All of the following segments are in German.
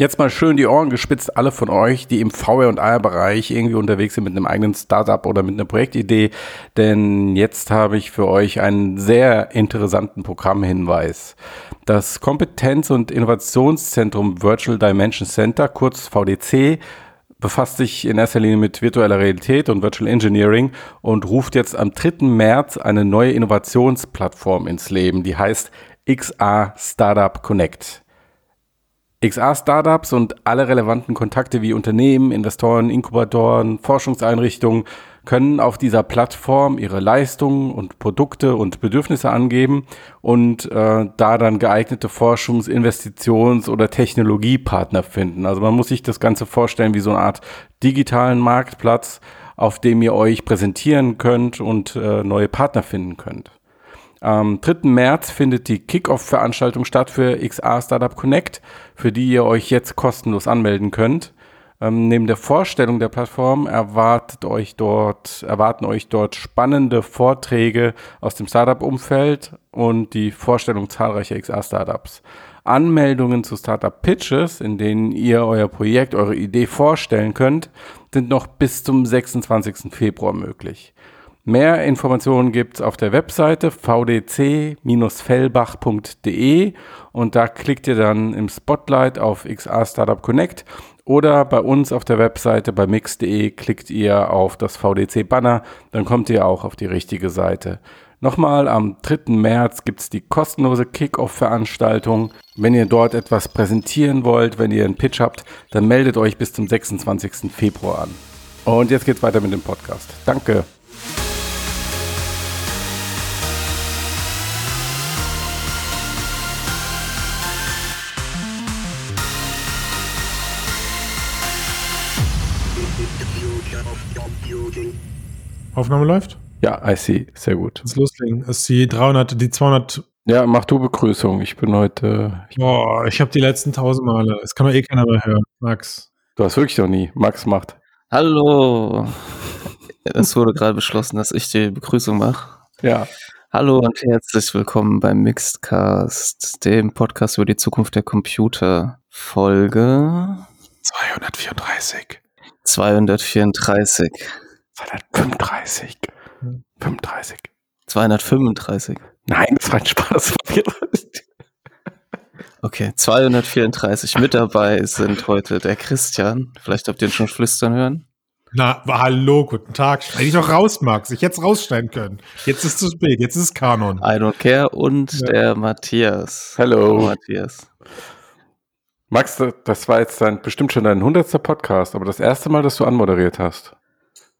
Jetzt mal schön die Ohren gespitzt, alle von euch, die im VR- und AR-Bereich irgendwie unterwegs sind mit einem eigenen Startup oder mit einer Projektidee. Denn jetzt habe ich für euch einen sehr interessanten Programmhinweis. Das Kompetenz- und Innovationszentrum Virtual Dimension Center, kurz VDC, befasst sich in erster Linie mit virtueller Realität und Virtual Engineering und ruft jetzt am 3. März eine neue Innovationsplattform ins Leben, die heißt XR Startup Connect. XR-Startups und alle relevanten Kontakte wie Unternehmen, Investoren, Inkubatoren, Forschungseinrichtungen können auf dieser Plattform ihre Leistungen und Produkte und Bedürfnisse angeben und äh, da dann geeignete Forschungs-, Investitions- oder Technologiepartner finden. Also man muss sich das Ganze vorstellen wie so eine Art digitalen Marktplatz, auf dem ihr euch präsentieren könnt und äh, neue Partner finden könnt. Am 3. März findet die Kickoff-Veranstaltung statt für XR Startup Connect, für die ihr euch jetzt kostenlos anmelden könnt. Ähm, neben der Vorstellung der Plattform erwartet euch dort, erwarten euch dort spannende Vorträge aus dem Startup-Umfeld und die Vorstellung zahlreicher XR-Startups. Anmeldungen zu Startup Pitches, in denen ihr euer Projekt, eure Idee vorstellen könnt, sind noch bis zum 26. Februar möglich. Mehr Informationen gibt es auf der Webseite vdc-fellbach.de und da klickt ihr dann im Spotlight auf XR Startup Connect oder bei uns auf der Webseite bei mix.de klickt ihr auf das VDC-Banner, dann kommt ihr auch auf die richtige Seite. Nochmal, am 3. März gibt es die kostenlose Kick-Off-Veranstaltung. Wenn ihr dort etwas präsentieren wollt, wenn ihr einen Pitch habt, dann meldet euch bis zum 26. Februar an. Und jetzt geht's weiter mit dem Podcast. Danke. Aufnahme läuft? Ja, I see. Sehr gut. Lass loslegen. Das ist die 300, die 200. Ja, mach du Begrüßung. Ich bin heute. Ich Boah, ich habe die letzten tausend Male. Das kann doch eh keiner mehr hören. Max. Du hast wirklich noch nie. Max macht. Hallo. Es wurde gerade beschlossen, dass ich die Begrüßung mache. Ja. Hallo und herzlich willkommen beim Mixedcast, dem Podcast über die Zukunft der Computer. Folge 234. 234. 235. 35. 235. Nein, das war ein Spaß. Okay, 234 mit dabei sind heute der Christian. Vielleicht habt ihr ihn schon flüstern hören. Na, hallo, guten Tag. Schneide ich doch raus, Max. Ich hätte es rausschneiden können. Jetzt ist es zu spät, jetzt ist es Kanon. I don't care. Und ja. der Matthias. Hallo. Hallo Matthias. Max, das war jetzt dein, bestimmt schon dein 100. Podcast, aber das erste Mal, dass du anmoderiert hast.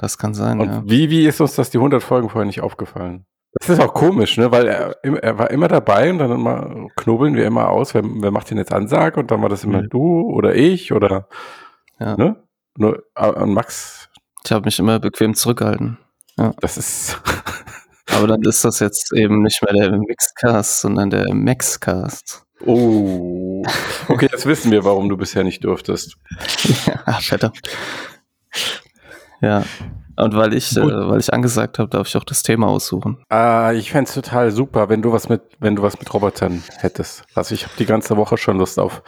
Das kann sein, Und ja. wie, wie ist uns das die 100 Folgen vorher nicht aufgefallen? Das ist auch komisch, ne? Weil er, er war immer dabei und dann immer knobeln wir immer aus, wer, wer macht denn jetzt Ansage und dann war das immer Mhm. du oder ich oder Ja. ne? Nur und Max, Ich habe mich immer bequem zurückgehalten. das ist Aber dann ist das jetzt eben nicht mehr der Mixcast, sondern der Maxcast. oh. Okay, jetzt wissen wir, warum du bisher nicht durftest. ja, verdammt. Ja. Und weil ich, äh, weil ich angesagt habe, darf ich auch das Thema aussuchen. Ah, ich fänd's total super, wenn du was mit, wenn du was mit Robotern hättest. Also ich habe die ganze Woche schon Lust auf,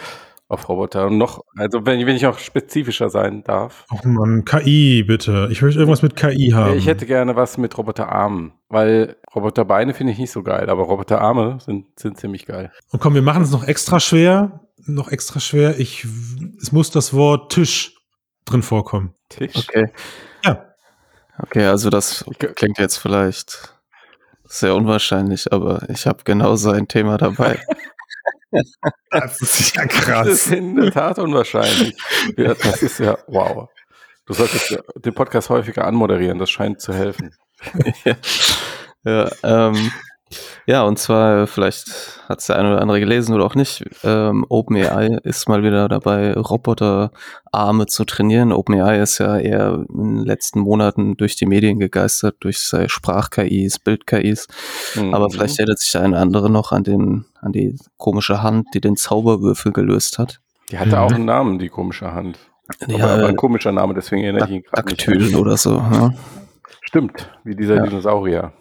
auf Roboter. Und noch, also wenn, wenn ich auch spezifischer sein darf. Oh Mann, KI, bitte. Ich möchte irgendwas mit KI haben. Ich hätte gerne was mit Roboterarmen, weil Roboterbeine finde ich nicht so geil, aber Roboterarme sind, sind ziemlich geil. Und komm, wir machen es noch extra schwer. Noch extra schwer. Ich, es muss das Wort Tisch drin vorkommen. Tisch. Okay. Ja. Okay, also das klingt jetzt vielleicht sehr unwahrscheinlich, aber ich habe genauso ein Thema dabei. Das ist ja Das ist in der Tat unwahrscheinlich. Ja, das ist ja, wow. Du solltest den Podcast häufiger anmoderieren, das scheint zu helfen. ja, ja, ähm, ja, und zwar, vielleicht hat es der eine oder andere gelesen oder auch nicht, ähm, OpenAI ist mal wieder dabei, Roboterarme zu trainieren. OpenAI ist ja eher in den letzten Monaten durch die Medien gegeistert, durch seine Sprach-KIs, Bild-KIs. Aber Mhm. vielleicht erinnert sich der eine andere noch an, den, an die komische Hand, die den Zauberwürfel gelöst hat. Die hatte auch einen Namen, die komische Hand. Aber, Ja, aber äh, ein komischer Name, deswegen erinnere ich ihn gerade nicht. Daktyl oder so. Ja. Stimmt, wie dieser Ja. Dinosaurier.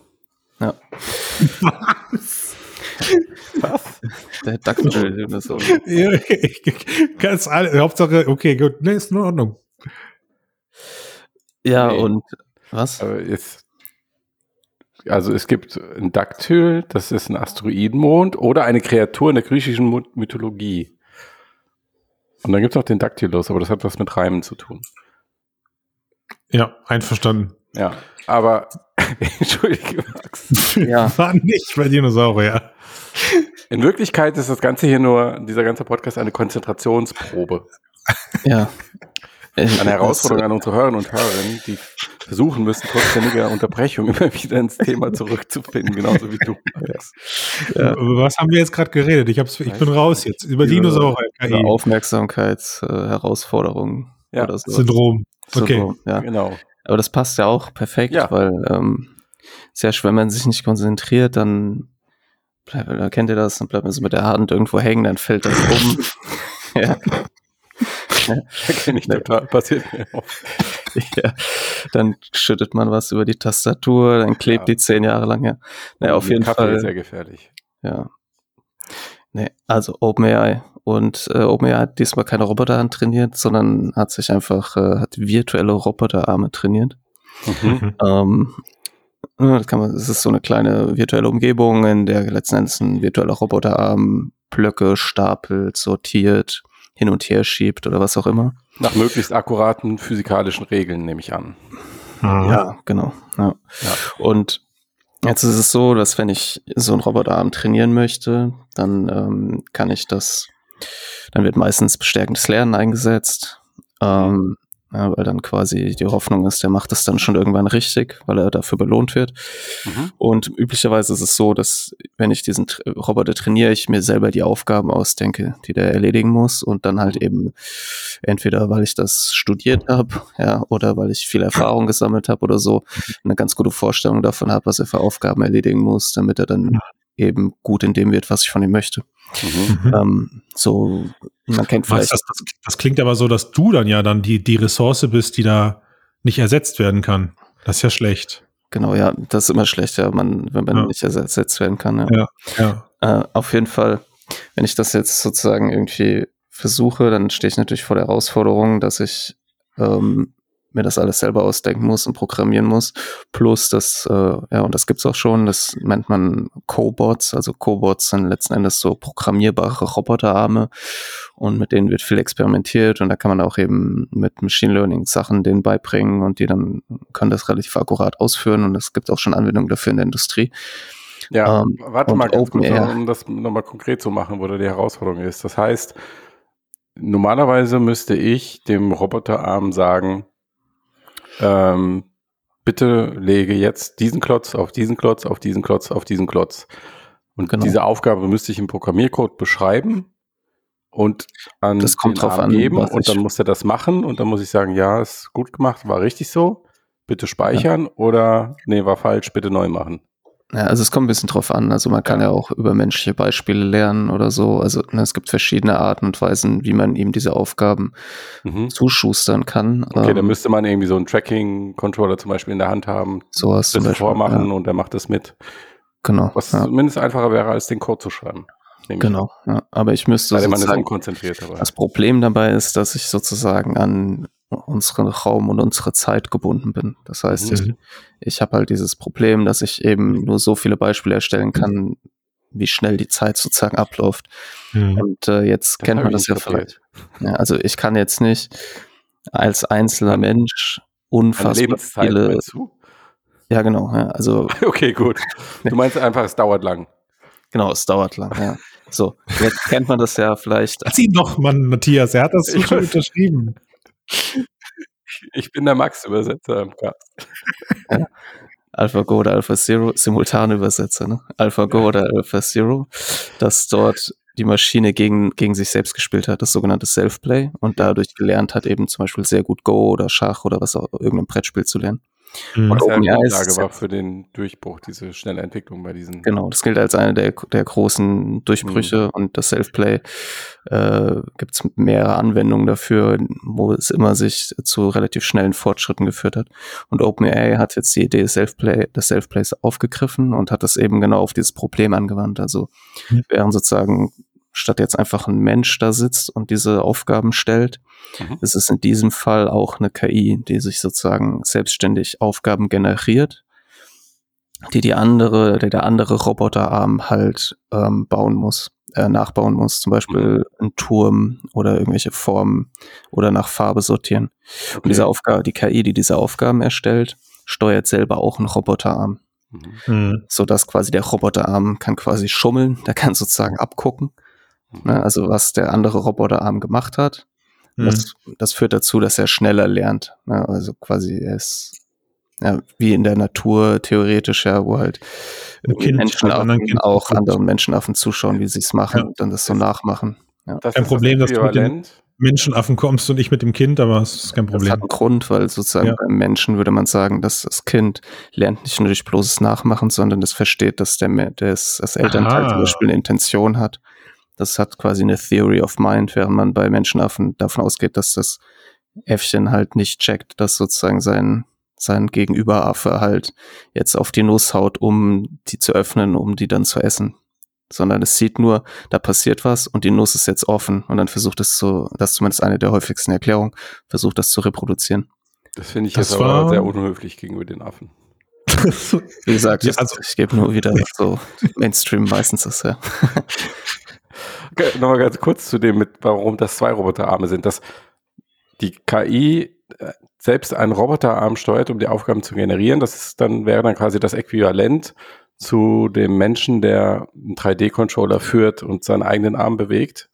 Ja. Was? Der Dactyl oder so. Ja, ich- Ganz alle, Hauptsache, okay, gut, nee, ist in Ordnung. Ja, Nee. und was? Aber jetzt, also es gibt ein Daktyl, das ist ein Asteroidenmond oder eine Kreatur in der griechischen Mythologie. Und dann gibt es noch den Daktylus, aber das hat was mit Reimen zu tun. Ja, einverstanden. Ja, aber entschuldige, Max. Ja. War nicht bei Dinosaurier. In Wirklichkeit ist das Ganze hier nur, dieser ganze Podcast eine Konzentrationsprobe. Ja. Eine Herausforderung an unsere Hörerinnen und Hörer, die versuchen müssen, trotz ständiger Unterbrechung immer wieder ins Thema zurückzufinden, genauso wie du. Max. Ja. Über was haben wir jetzt gerade geredet? Ich, hab's, ich bin raus jetzt. Über Dinosaurier. KI. Aufmerksamkeitsherausforderungen Ja, oder so. Syndrom. Okay. So, ja. Genau. Aber das passt ja auch perfekt, Ja. weil ähm, sehr schwer, wenn man sich nicht konzentriert, dann bleibt, da kennt ihr das, dann bleibt man so mit der Hand irgendwo hängen, dann fällt das um. ja. Kenne ich total, passiert mir auch. ja. Dann schüttet man was über die Tastatur, dann klebt Ja. die zehn Jahre lang. Ja, ja auf jeden Kaffee Fall. ist sehr gefährlich. Ja. Nee, also OpenAI. Und äh, OpenAI hat diesmal keine Roboterhand trainiert, sondern hat sich einfach, äh, hat virtuelle Roboterarme trainiert. Mhm. Ähm, ja, das kann man, es ist so eine kleine virtuelle Umgebung, in der letzten Endes ein virtueller Roboterarm Blöcke stapelt, sortiert, hin und her schiebt oder was auch immer. Nach möglichst akkuraten physikalischen Regeln, nehme ich an. Ja, genau. Ja. Ja. Und jetzt ist es so, dass wenn ich so einen Roboterarm trainieren möchte, dann ähm, kann ich das, dann wird meistens bestärkendes Lernen eingesetzt, ähm, ja, weil dann quasi die Hoffnung ist, der macht das dann schon irgendwann richtig, weil er dafür belohnt wird. Mhm. Und üblicherweise ist es so, dass wenn ich diesen Tra- Roboter trainiere, ich mir selber die Aufgaben ausdenke, die der erledigen muss und dann halt eben entweder weil ich das studiert habe, ja, oder weil ich viel Erfahrung gesammelt habe oder so, eine ganz gute Vorstellung davon habe, was er für Aufgaben erledigen muss, damit er dann eben gut in dem wird, was ich von ihm möchte. Mhm. Mhm. Ähm, so, man kennt vielleicht das, das, das klingt aber so, dass du dann ja dann die, die Ressource bist, die da nicht ersetzt werden kann. Das ist ja schlecht. Genau, ja, das ist immer schlecht, ja, man, wenn man Ja. nicht ersetzt ersetzt werden kann. Ja. Ja. Ja. Äh, auf jeden Fall, wenn ich das jetzt sozusagen irgendwie versuche, dann stehe ich natürlich vor der Herausforderung, dass ich ähm, mir das alles selber ausdenken muss und programmieren muss. Plus das, äh, ja, und das gibt's auch schon, das nennt man Cobots. Also Cobots sind letzten Endes so programmierbare Roboterarme und mit denen wird viel experimentiert und da kann man auch eben mit Machine Learning Sachen denen beibringen und die dann können das relativ akkurat ausführen und es gibt auch schon Anwendungen dafür in der Industrie. Ja, Ähm, warte mal ganz kurz, um das nochmal konkret zu machen, wo da die Herausforderung ist. Das heißt, normalerweise müsste ich dem Roboterarm sagen, ähm, bitte lege jetzt diesen Klotz auf diesen Klotz, auf diesen Klotz, auf diesen Klotz. Und Genau. diese Aufgabe müsste ich im Programmiercode beschreiben und an Das kommt drauf an, geben und dann muss er das machen und dann muss ich sagen, ja, ist gut gemacht, war richtig so, bitte speichern oder nee, war falsch, bitte neu machen. Ja, also es kommt ein bisschen drauf an. Also man kann ja, Ja. auch über menschliche Beispiele lernen oder so. Also ne, es gibt verschiedene Arten und Weisen, wie man ihm diese Aufgaben Mhm. zuschustern kann. Okay, dann Ähm, müsste man irgendwie so einen Tracking-Controller zum Beispiel in der Hand haben, sowas das Beispiel. vormachen Ja, und der macht das mit. genau. Was Ja, zumindest einfacher wäre, als den Code zu schreiben. Genau. Ja. Aber ich müsste. Weil man ist unkonzentriert dabei. das Problem dabei ist, dass ich sozusagen an unseren Raum und unsere Zeit gebunden bin. Das heißt, Mhm. ich, ich habe halt dieses Problem, dass ich eben nur so viele Beispiele erstellen kann, wie schnell die Zeit sozusagen abläuft. Mhm. Und äh, jetzt Das kennt man das ja vielleicht. Ja, also ich kann jetzt nicht als einzelner Mensch unfassbar viele. Ja, genau. Ja, also Okay, gut. Du meinst einfach, es dauert lang. genau, es dauert lang. Ja. So, jetzt kennt man das ja vielleicht. Ihn doch, Mann, Matthias. Er hat das so schon unterschrieben. Ich bin der Max-Übersetzer im Cast. AlphaGo oder AlphaZero, simultane Übersetzer, ne? AlphaGo oder AlphaZero, dass dort die Maschine gegen, gegen sich selbst gespielt hat, das sogenannte Self-Play und dadurch gelernt hat, eben zum Beispiel sehr gut Go oder Schach oder was auch irgendein Brettspiel zu lernen. Mhm. Was ja Grundlage war für den Durchbruch, diese schnelle Entwicklung bei diesen. Genau, das gilt als eine der, der großen Durchbrüche mhm. und das Self-Play äh, gibt es mehrere Anwendungen dafür, wo es immer sich zu relativ schnellen Fortschritten geführt hat. Und OpenAI hat jetzt die Idee des Self-Play, des Self-Plays aufgegriffen und hat das eben genau auf dieses Problem angewandt. Also mhm. während sozusagen statt jetzt einfach ein Mensch da sitzt und diese Aufgaben stellt, mhm. ist es in diesem Fall auch eine KI, die sich sozusagen selbstständig Aufgaben generiert, die die andere, der der andere Roboterarm halt ähm, bauen muss, äh, nachbauen muss, zum Beispiel mhm. einen Turm oder irgendwelche Formen oder nach Farbe sortieren. Okay. Und diese Aufgabe, die KI, die diese Aufgaben erstellt, steuert selber auch einen Roboterarm. Mhm. mhm. So dass quasi der Roboterarm kann quasi schummeln, der kann sozusagen abgucken Ne? Also was der andere Roboterarm gemacht hat. Mhm. Das, das führt dazu, dass er schneller lernt. Ne? Also quasi er ist ja, wie in der Natur theoretisch ja, wo halt kind, Menschenaffen kind auch kind. anderen Menschenaffen zuschauen, wie sie es machen ja. und dann das so nachmachen. Ja. Das kein Problem, dass du mit den Menschenaffen kommst und nicht mit dem Kind, aber es ist kein Problem. Das hat einen Grund, weil sozusagen ja. beim Menschen würde man sagen, dass das Kind lernt nicht nur durch bloßes Nachmachen, sondern es versteht, dass der, das, das Elternteil Aha. zum Beispiel eine Intention hat das hat quasi eine Theory of Mind, während man bei Menschenaffen davon ausgeht, dass das Äffchen halt nicht checkt, dass sozusagen sein, sein Gegenüberaffe halt jetzt auf die Nuss haut, um die zu öffnen, um die dann zu essen. Sondern es sieht nur, da passiert was und die Nuss ist jetzt offen und dann versucht es zu, das ist zumindest eine der häufigsten Erklärungen, versucht das zu reproduzieren. Das finde ich das jetzt aber sehr unhöflich gegenüber den Affen. Wie gesagt, ja, also, ich gebe nur wieder so Mainstream meistens das, ja. Nochmal ganz kurz zu dem, mit, warum das zwei Roboterarme sind. Dass die KI äh, selbst einen Roboterarm steuert, um die Aufgaben zu generieren. Das ist dann, wäre dann quasi das Äquivalent zu dem Menschen, der einen 3D-Controller führt und seinen eigenen Arm bewegt.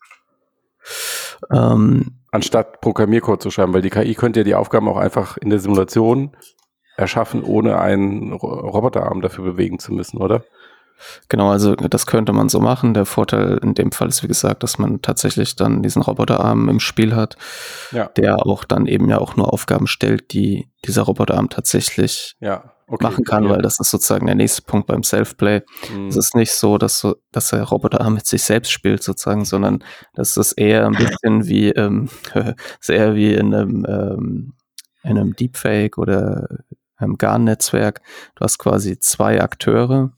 Ähm, Anstatt Programmiercode zu schreiben, weil die KI könnte ja die Aufgaben auch einfach in der Simulation erschaffen, ohne einen Roboterarm dafür bewegen zu müssen, oder? Genau, also das könnte man so machen. Der Vorteil in dem Fall ist, wie gesagt, dass man tatsächlich dann diesen Roboterarm im Spiel hat, ja. der auch dann eben ja auch nur Aufgaben stellt, die dieser Roboterarm tatsächlich ja. okay, machen kann, ja. weil das ist sozusagen der nächste Punkt beim Self-Play. Mhm. Es ist nicht so, dass, so, dass der Roboterarm mit sich selbst spielt sozusagen, sondern das ist eher ein bisschen wie, ähm, sehr wie in einem, ähm, in einem Deepfake oder einem GAN-Netzwerk. Du hast quasi zwei Akteure,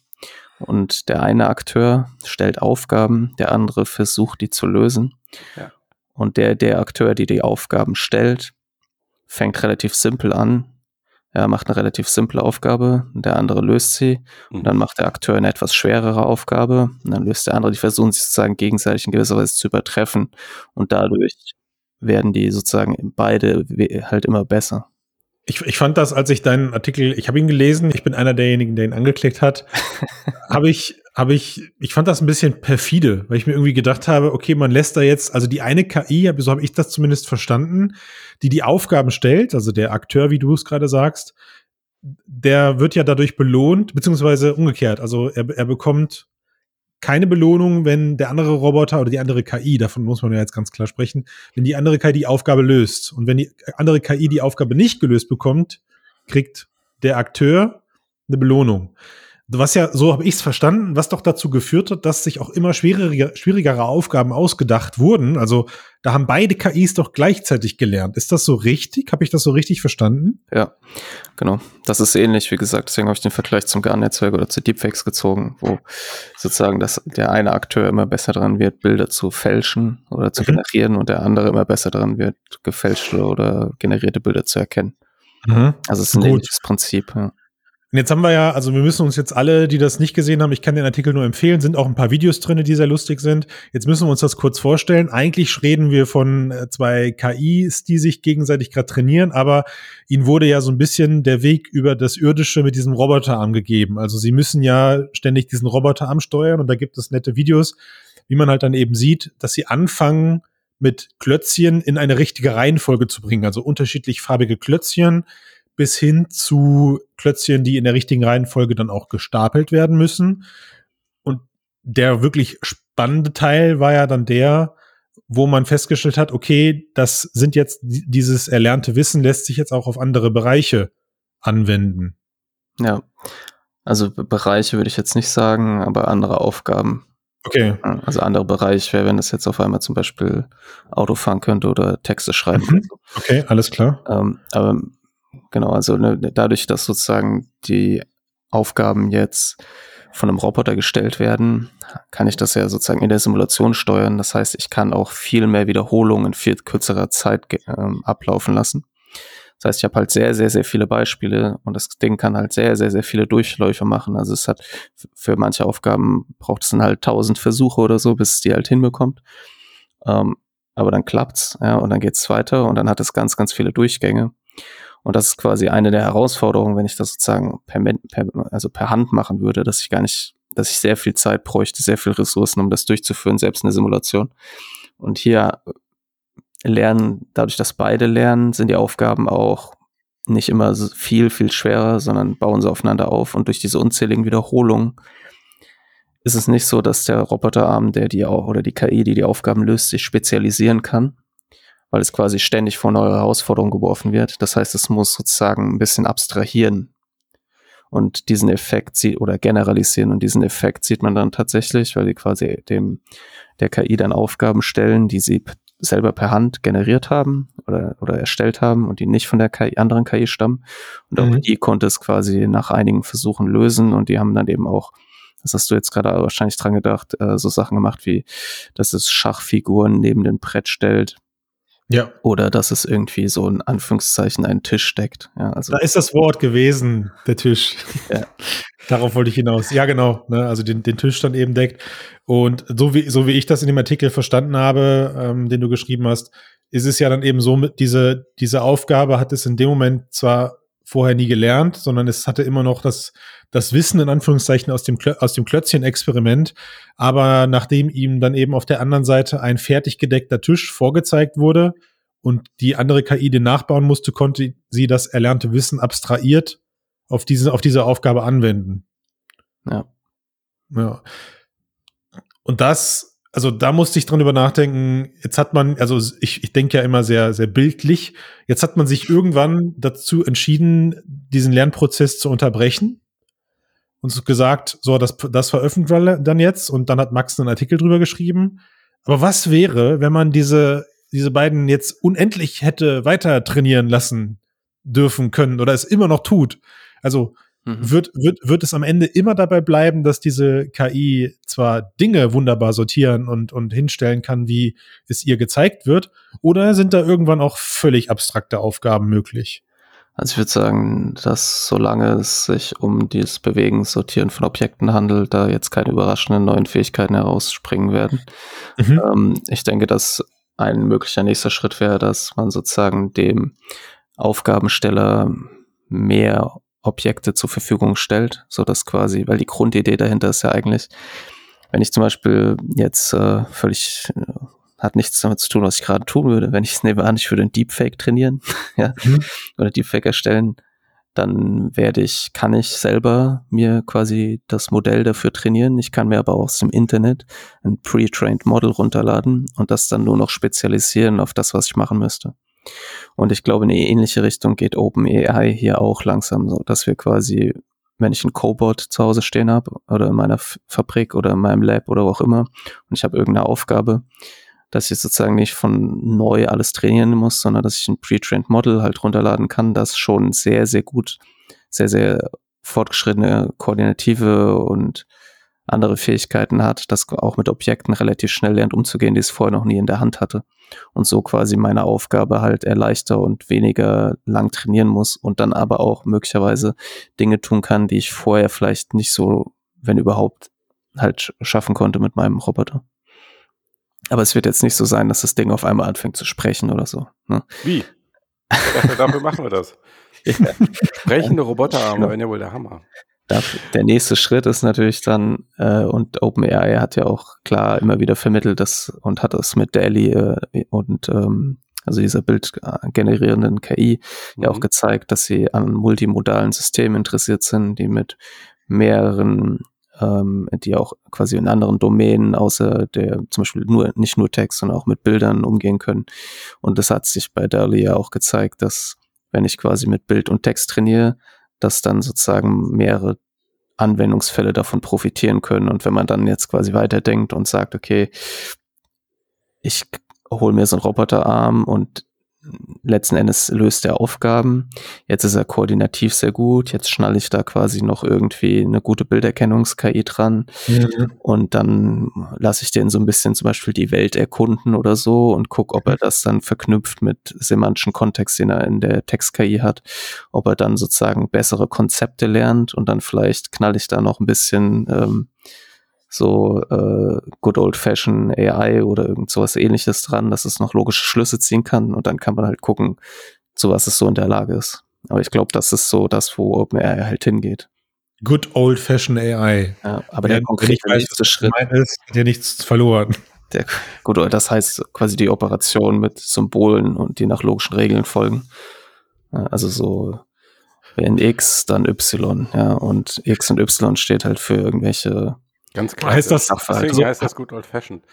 und der eine Akteur stellt Aufgaben, der andere versucht, die zu lösen. Ja. Und der, der Akteur, die die Aufgaben stellt, fängt relativ simpel an. Er macht eine relativ simple Aufgabe, der andere löst sie. Und dann mhm. macht der Akteur eine etwas schwerere Aufgabe. Und dann löst der andere. Die versuchen sich sozusagen gegenseitig in gewisser Weise zu übertreffen. Und dadurch werden die sozusagen beide halt immer besser. Ich, ich fand das, als ich deinen Artikel, ich habe ihn gelesen, ich bin einer derjenigen, der ihn angeklickt hat, habe ich, habe ich, ich fand das ein bisschen perfide, weil ich mir irgendwie gedacht habe, okay, man lässt da jetzt, also die eine KI, so habe ich das zumindest verstanden, die die Aufgaben stellt, also der Akteur, wie du es gerade sagst, der wird ja dadurch belohnt, beziehungsweise umgekehrt, also er, er bekommt keine Belohnung, wenn der andere Roboter oder die andere KI, davon muss man ja jetzt ganz klar sprechen, wenn die andere KI die Aufgabe löst. Und wenn die andere KI die Aufgabe nicht gelöst bekommt, kriegt der Akteur eine Belohnung was ja, so habe ich es verstanden, was doch dazu geführt hat, dass sich auch immer schwierige, schwierigere Aufgaben ausgedacht wurden. Also da haben beide KIs doch gleichzeitig gelernt. Ist das so richtig? Habe ich das so richtig verstanden? Ja, genau. Das ist ähnlich, wie gesagt. Deswegen habe ich den Vergleich zum GAN-Netzwerk oder zu Deepfakes gezogen, wo sozusagen das, der eine Akteur immer besser dran wird, Bilder zu fälschen oder zu mhm. generieren und der andere immer besser dran wird, gefälschte oder generierte Bilder zu erkennen. Mhm. Also es ist ein Gut. ähnliches Prinzip. Ja. Und jetzt haben wir ja, also wir müssen uns jetzt alle, die das nicht gesehen haben, ich kann den Artikel nur empfehlen, sind auch ein paar Videos drin, die sehr lustig sind. Jetzt müssen wir uns das kurz vorstellen. Eigentlich reden wir von äh, zwei KIs, die sich gegenseitig gerade trainieren, aber ihnen wurde ja so ein bisschen der Weg über das Irdische mit diesem Roboterarm gegeben. Also sie müssen ja ständig diesen Roboterarm steuern und da gibt es nette Videos, wie man halt dann eben sieht, dass sie anfangen, mit Klötzchen in eine richtige Reihenfolge zu bringen. Also unterschiedlich farbige Klötzchen bis hin zu Klötzchen, die in der richtigen Reihenfolge dann auch gestapelt werden müssen. Und der wirklich spannende Teil war ja dann der, wo man festgestellt hat, okay, das sind jetzt dieses erlernte Wissen lässt sich jetzt auch auf andere Bereiche anwenden? Ja, also Bereiche würde ich jetzt nicht sagen, aber andere Aufgaben. Okay. Also andere Bereich wäre, wenn es jetzt auf einmal zum Beispiel Auto fahren könnte oder Texte schreiben mhm. Okay, alles klar. Ähm, aber genau, also ne, dadurch, dass sozusagen die Aufgaben jetzt von einem Roboter gestellt werden, kann ich das ja sozusagen in der Simulation steuern. Das heißt, ich kann auch viel mehr Wiederholungen in viel kürzerer Zeit ähm, ablaufen lassen. Das heißt, ich habe halt sehr, sehr, sehr viele Beispiele und das Ding kann halt sehr, sehr, sehr viele Durchläufe machen. Also es hat für manche Aufgaben braucht es dann halt tausend Versuche oder so, bis es die halt hinbekommt. Ähm, aber dann klappt's, ja, und dann geht's weiter und dann hat es ganz, ganz viele Durchgänge. Und das ist quasi eine der Herausforderungen, wenn ich das sozusagen per, per, also per Hand machen würde, dass ich gar nicht, dass ich sehr viel Zeit bräuchte, sehr viel Ressourcen, um das durchzuführen, selbst eine Simulation. Und hier lernen, dadurch, dass beide lernen, sind die Aufgaben auch nicht immer viel, viel schwerer, sondern bauen sie aufeinander auf. Und durch diese unzähligen Wiederholungen ist es nicht so, dass der Roboterarm, der die auch, oder die KI, die die Aufgaben löst, sich spezialisieren kann, weil es quasi ständig vor neue Herausforderungen geworfen wird. Das heißt, es muss sozusagen ein bisschen abstrahieren und diesen Effekt sieht oder generalisieren und diesen Effekt sieht man dann tatsächlich, weil die quasi dem der KI dann Aufgaben stellen, die sie selber per Hand generiert haben oder, oder erstellt haben und die nicht von der KI, anderen KI stammen. Und auch mhm. die konnte es quasi nach einigen Versuchen lösen und die haben dann eben auch, das hast du jetzt gerade wahrscheinlich dran gedacht, äh, so Sachen gemacht wie, dass es Schachfiguren neben den Brett stellt. Ja. Oder dass es irgendwie so in Anführungszeichen einen Tisch steckt. Ja, also da ist das Wort gewesen, der Tisch. Ja. Darauf wollte ich hinaus. Ja, genau. Ne, also den, den Tisch dann eben deckt. Und so wie, so wie ich das in dem Artikel verstanden habe, ähm, den du geschrieben hast, ist es ja dann eben so, mit diese, diese Aufgabe hat es in dem Moment zwar vorher nie gelernt, sondern es hatte immer noch das, das Wissen in Anführungszeichen aus dem, aus dem Klötzchen-Experiment. Aber nachdem ihm dann eben auf der anderen Seite ein fertig gedeckter Tisch vorgezeigt wurde und die andere KI den nachbauen musste, konnte sie das erlernte Wissen abstrahiert auf diese, auf diese Aufgabe anwenden. Ja. Ja. Und das, also da musste ich dran über nachdenken. Jetzt hat man, also ich, ich denke ja immer sehr, sehr bildlich. Jetzt hat man sich irgendwann dazu entschieden, diesen Lernprozess zu unterbrechen und gesagt, so, das, das veröffentlichen wir dann jetzt. Und dann hat Max einen Artikel drüber geschrieben. Aber was wäre, wenn man diese, diese beiden jetzt unendlich hätte weiter trainieren lassen dürfen können oder es immer noch tut? Also mhm. wird, wird, wird es am Ende immer dabei bleiben, dass diese KI zwar Dinge wunderbar sortieren und, und hinstellen kann, wie es ihr gezeigt wird, oder sind da irgendwann auch völlig abstrakte Aufgaben möglich? Also ich würde sagen, dass solange es sich um dieses Bewegen, Sortieren von Objekten handelt, da jetzt keine überraschenden neuen Fähigkeiten herausspringen werden. Mhm. Ähm, ich denke, dass ein möglicher nächster Schritt wäre, dass man sozusagen dem Aufgabensteller mehr Objekte zur Verfügung stellt, so dass quasi, weil die Grundidee dahinter ist ja eigentlich, wenn ich zum Beispiel jetzt äh, völlig äh, hat nichts damit zu tun, was ich gerade tun würde. Wenn ich es nehme an, ich würde ein Deepfake trainieren, ja, mhm. oder Deepfake erstellen, dann werde ich, kann ich selber mir quasi das Modell dafür trainieren. Ich kann mir aber auch aus dem Internet ein pre-trained Model runterladen und das dann nur noch spezialisieren auf das, was ich machen müsste. Und ich glaube, in eine ähnliche Richtung geht OpenAI hier auch langsam so, dass wir quasi, wenn ich ein Cobot zu Hause stehen habe oder in meiner Fabrik oder in meinem Lab oder wo auch immer und ich habe irgendeine Aufgabe, dass ich sozusagen nicht von neu alles trainieren muss, sondern dass ich ein pre-trained Model halt runterladen kann, das schon sehr, sehr gut, sehr, sehr fortgeschrittene koordinative und andere Fähigkeiten hat, das auch mit Objekten relativ schnell lernt umzugehen, die es vorher noch nie in der Hand hatte. Und so quasi meine Aufgabe halt erleichter und weniger lang trainieren muss und dann aber auch möglicherweise Dinge tun kann, die ich vorher vielleicht nicht so, wenn überhaupt, halt schaffen konnte mit meinem Roboter. Aber es wird jetzt nicht so sein, dass das Ding auf einmal anfängt zu sprechen oder so. Ne? Wie? Dachte, dafür machen wir das. ja. Sprechende Roboterarme genau. wären ja wohl der Hammer der nächste Schritt ist natürlich dann, äh, und OpenAI hat ja auch klar immer wieder vermittelt, dass und hat das mit DALI äh, und ähm, also dieser bildgenerierenden KI mhm. ja auch mhm. gezeigt, dass sie an multimodalen Systemen interessiert sind, die mit mehreren, ähm, die auch quasi in anderen Domänen außer der zum Beispiel nur nicht nur Text, sondern auch mit Bildern umgehen können. Und das hat sich bei DALI ja auch gezeigt, dass wenn ich quasi mit Bild und Text trainiere, dass dann sozusagen mehrere Anwendungsfälle davon profitieren können. Und wenn man dann jetzt quasi weiterdenkt und sagt, okay, ich hole mir so einen Roboterarm und letzten Endes löst er Aufgaben. Jetzt ist er koordinativ sehr gut. Jetzt schnalle ich da quasi noch irgendwie eine gute Bilderkennungs-KI dran. Mhm. Und dann lasse ich den so ein bisschen zum Beispiel die Welt erkunden oder so und gucke, ob er das dann verknüpft mit semantischen Kontext, den er in der Text-KI hat, ob er dann sozusagen bessere Konzepte lernt und dann vielleicht knall ich da noch ein bisschen ähm, so äh, good old fashion AI oder irgend sowas ähnliches dran, dass es noch logische Schlüsse ziehen kann und dann kann man halt gucken, zu was es so in der Lage ist. Aber ich glaube, das ist so das, wo OpenAI halt hingeht. Good old fashion AI. Ja, aber der, der konkrete weiß, nächste Schritt ist, hat ja nichts verloren. Der, gut, das heißt quasi die Operation mit Symbolen und die nach logischen Regeln folgen. Also so wenn X, dann Y, ja, und X und Y steht halt für irgendwelche Ganz klar. Heißt das, deswegen so, heißt das gut old fashioned.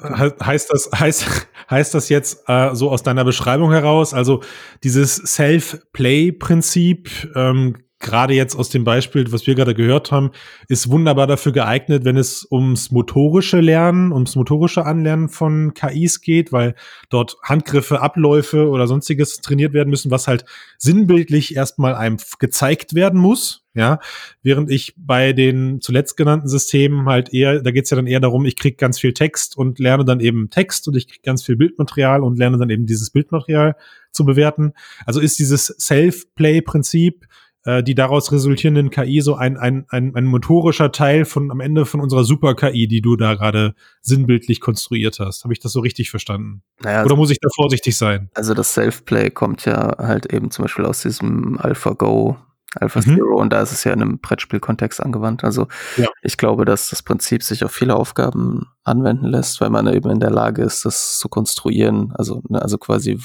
Heißt das, heißt, heißt das jetzt äh, so aus deiner Beschreibung heraus, also dieses Self-Play-Prinzip, ähm, gerade jetzt aus dem Beispiel, was wir gerade gehört haben, ist wunderbar dafür geeignet, wenn es ums motorische Lernen, ums motorische Anlernen von KIs geht, weil dort Handgriffe, Abläufe oder sonstiges trainiert werden müssen, was halt sinnbildlich erstmal einem gezeigt werden muss. Ja, während ich bei den zuletzt genannten Systemen halt eher, da geht's ja dann eher darum, ich krieg ganz viel Text und lerne dann eben Text und ich krieg ganz viel Bildmaterial und lerne dann eben dieses Bildmaterial zu bewerten. Also ist dieses Self-Play-Prinzip, äh, die daraus resultierenden KI so ein, ein, ein, ein motorischer Teil von am Ende von unserer Super-KI, die du da gerade sinnbildlich konstruiert hast. Habe ich das so richtig verstanden? Naja, Oder muss ich da vorsichtig sein? Also das Self-Play kommt ja halt eben zum Beispiel aus diesem AlphaGo Alpha mhm. Zero und da ist es ja in einem Brettspielkontext angewandt. Also ja. ich glaube, dass das Prinzip sich auf viele Aufgaben anwenden lässt, weil man eben in der Lage ist, das zu konstruieren. Also, ne, also quasi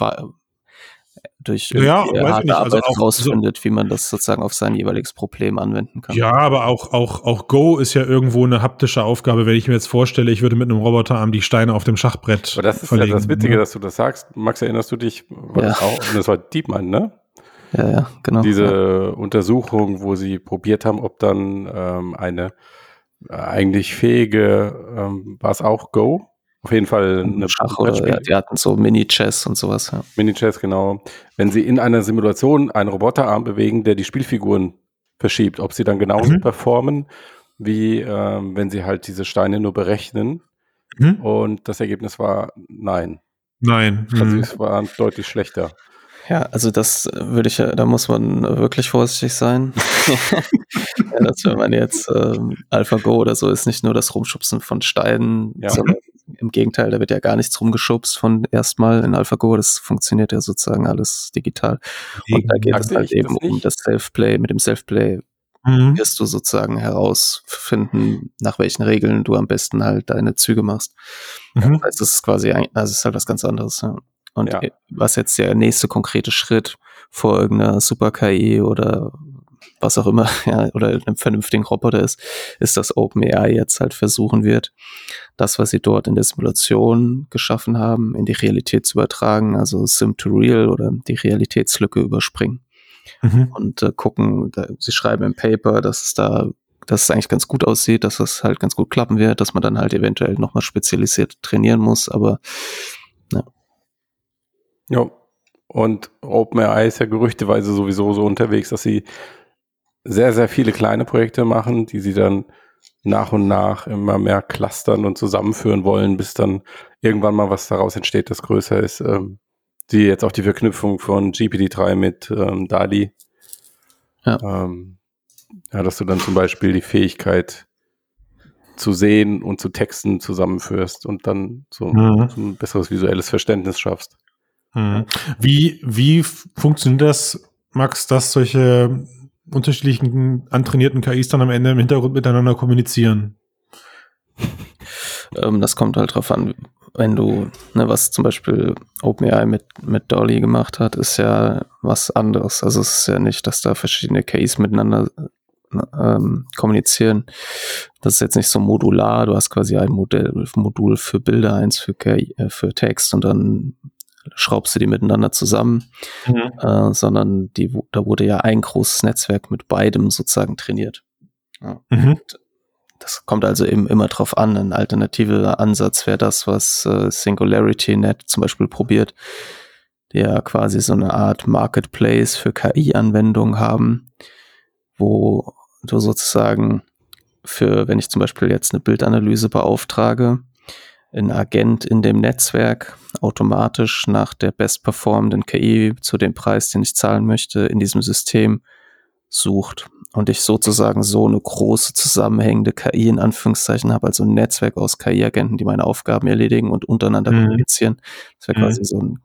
durch ja, harte Arbeit also rausfindet, so wie man das sozusagen auf sein jeweiliges Problem anwenden kann. Ja, aber auch, auch, auch Go ist ja irgendwo eine haptische Aufgabe, wenn ich mir jetzt vorstelle, ich würde mit einem Roboterarm die Steine auf dem Schachbrett. Aber das ist verlegen, ja das Witzige, ne? dass du das sagst. Max, erinnerst du dich? War ja. das, auch, das war DeepMind, ne? Ja, ja, genau. Diese ja. Untersuchung, wo sie probiert haben, ob dann ähm, eine äh, eigentlich fähige, ähm, war es auch Go? Auf jeden Fall eine Schach oder ja, die hatten so Mini-Chess und sowas. Ja. Mini-Chess, genau. Wenn sie in einer Simulation einen Roboterarm bewegen, der die Spielfiguren verschiebt, ob sie dann genauso mhm. performen, wie ähm, wenn sie halt diese Steine nur berechnen. Mhm. Und das Ergebnis war nein. Nein. Also mhm. es war deutlich schlechter. Ja, also das würde ich ja, da muss man wirklich vorsichtig sein. ja, dass wenn man jetzt ähm, AlphaGo oder so ist, nicht nur das Rumschubsen von Steinen, ja. sondern im Gegenteil, da wird ja gar nichts rumgeschubst von erstmal in AlphaGo. Das funktioniert ja sozusagen alles digital. Und da geht es halt eben um das Self-Play. Mit dem Self-Play mhm. wirst du sozusagen herausfinden, nach welchen Regeln du am besten halt deine Züge machst. Mhm. Das ist quasi, also ist halt was ganz anderes. Ja. Und ja. was jetzt der nächste konkrete Schritt vor irgendeiner Super-KI oder was auch immer, ja, oder einem vernünftigen Roboter ist, ist, dass OpenAI jetzt halt versuchen wird, das, was sie dort in der Simulation geschaffen haben, in die Realität zu übertragen, also Sim to Real oder die Realitätslücke überspringen. Mhm. Und äh, gucken, da, sie schreiben im Paper, dass es da dass es eigentlich ganz gut aussieht, dass es halt ganz gut klappen wird, dass man dann halt eventuell nochmal spezialisiert trainieren muss, aber ja. Ja. Und OpenAI ist ja gerüchteweise sowieso so unterwegs, dass sie sehr, sehr viele kleine Projekte machen, die sie dann nach und nach immer mehr clustern und zusammenführen wollen, bis dann irgendwann mal was daraus entsteht, das größer ist. Ähm, die jetzt auch die Verknüpfung von GPT-3 mit ähm, DALI. Ja. Ähm, ja, dass du dann zum Beispiel die Fähigkeit zu sehen und zu Texten zusammenführst und dann so, mhm. so ein besseres visuelles Verständnis schaffst. Mhm. Wie, wie funktioniert das, Max, dass solche unterschiedlichen antrainierten KIs dann am Ende im Hintergrund miteinander kommunizieren? Ähm, das kommt halt drauf an, wenn du, ne, was zum Beispiel OpenAI mit, mit Dolly gemacht hat, ist ja was anderes. Also es ist ja nicht, dass da verschiedene KIs miteinander ähm, kommunizieren. Das ist jetzt nicht so modular. Du hast quasi ein Modell, Modul für Bilder, eins für, KI, äh, für Text und dann schraubst du die miteinander zusammen, mhm. äh, sondern die, da wurde ja ein großes Netzwerk mit beidem sozusagen trainiert. Ja. Mhm. Das kommt also eben immer drauf an. Ein alternativer Ansatz wäre das, was äh, SingularityNet zum Beispiel probiert, die ja quasi so eine Art Marketplace für KI-Anwendungen haben, wo du sozusagen für, wenn ich zum Beispiel jetzt eine Bildanalyse beauftrage, ein Agent in dem Netzwerk automatisch nach der bestperformenden KI zu dem Preis, den ich zahlen möchte, in diesem System sucht und ich sozusagen so eine große zusammenhängende KI in Anführungszeichen habe, also ein Netzwerk aus KI-Agenten, die meine Aufgaben erledigen und untereinander mhm. kommunizieren. Das wäre mhm. quasi so ein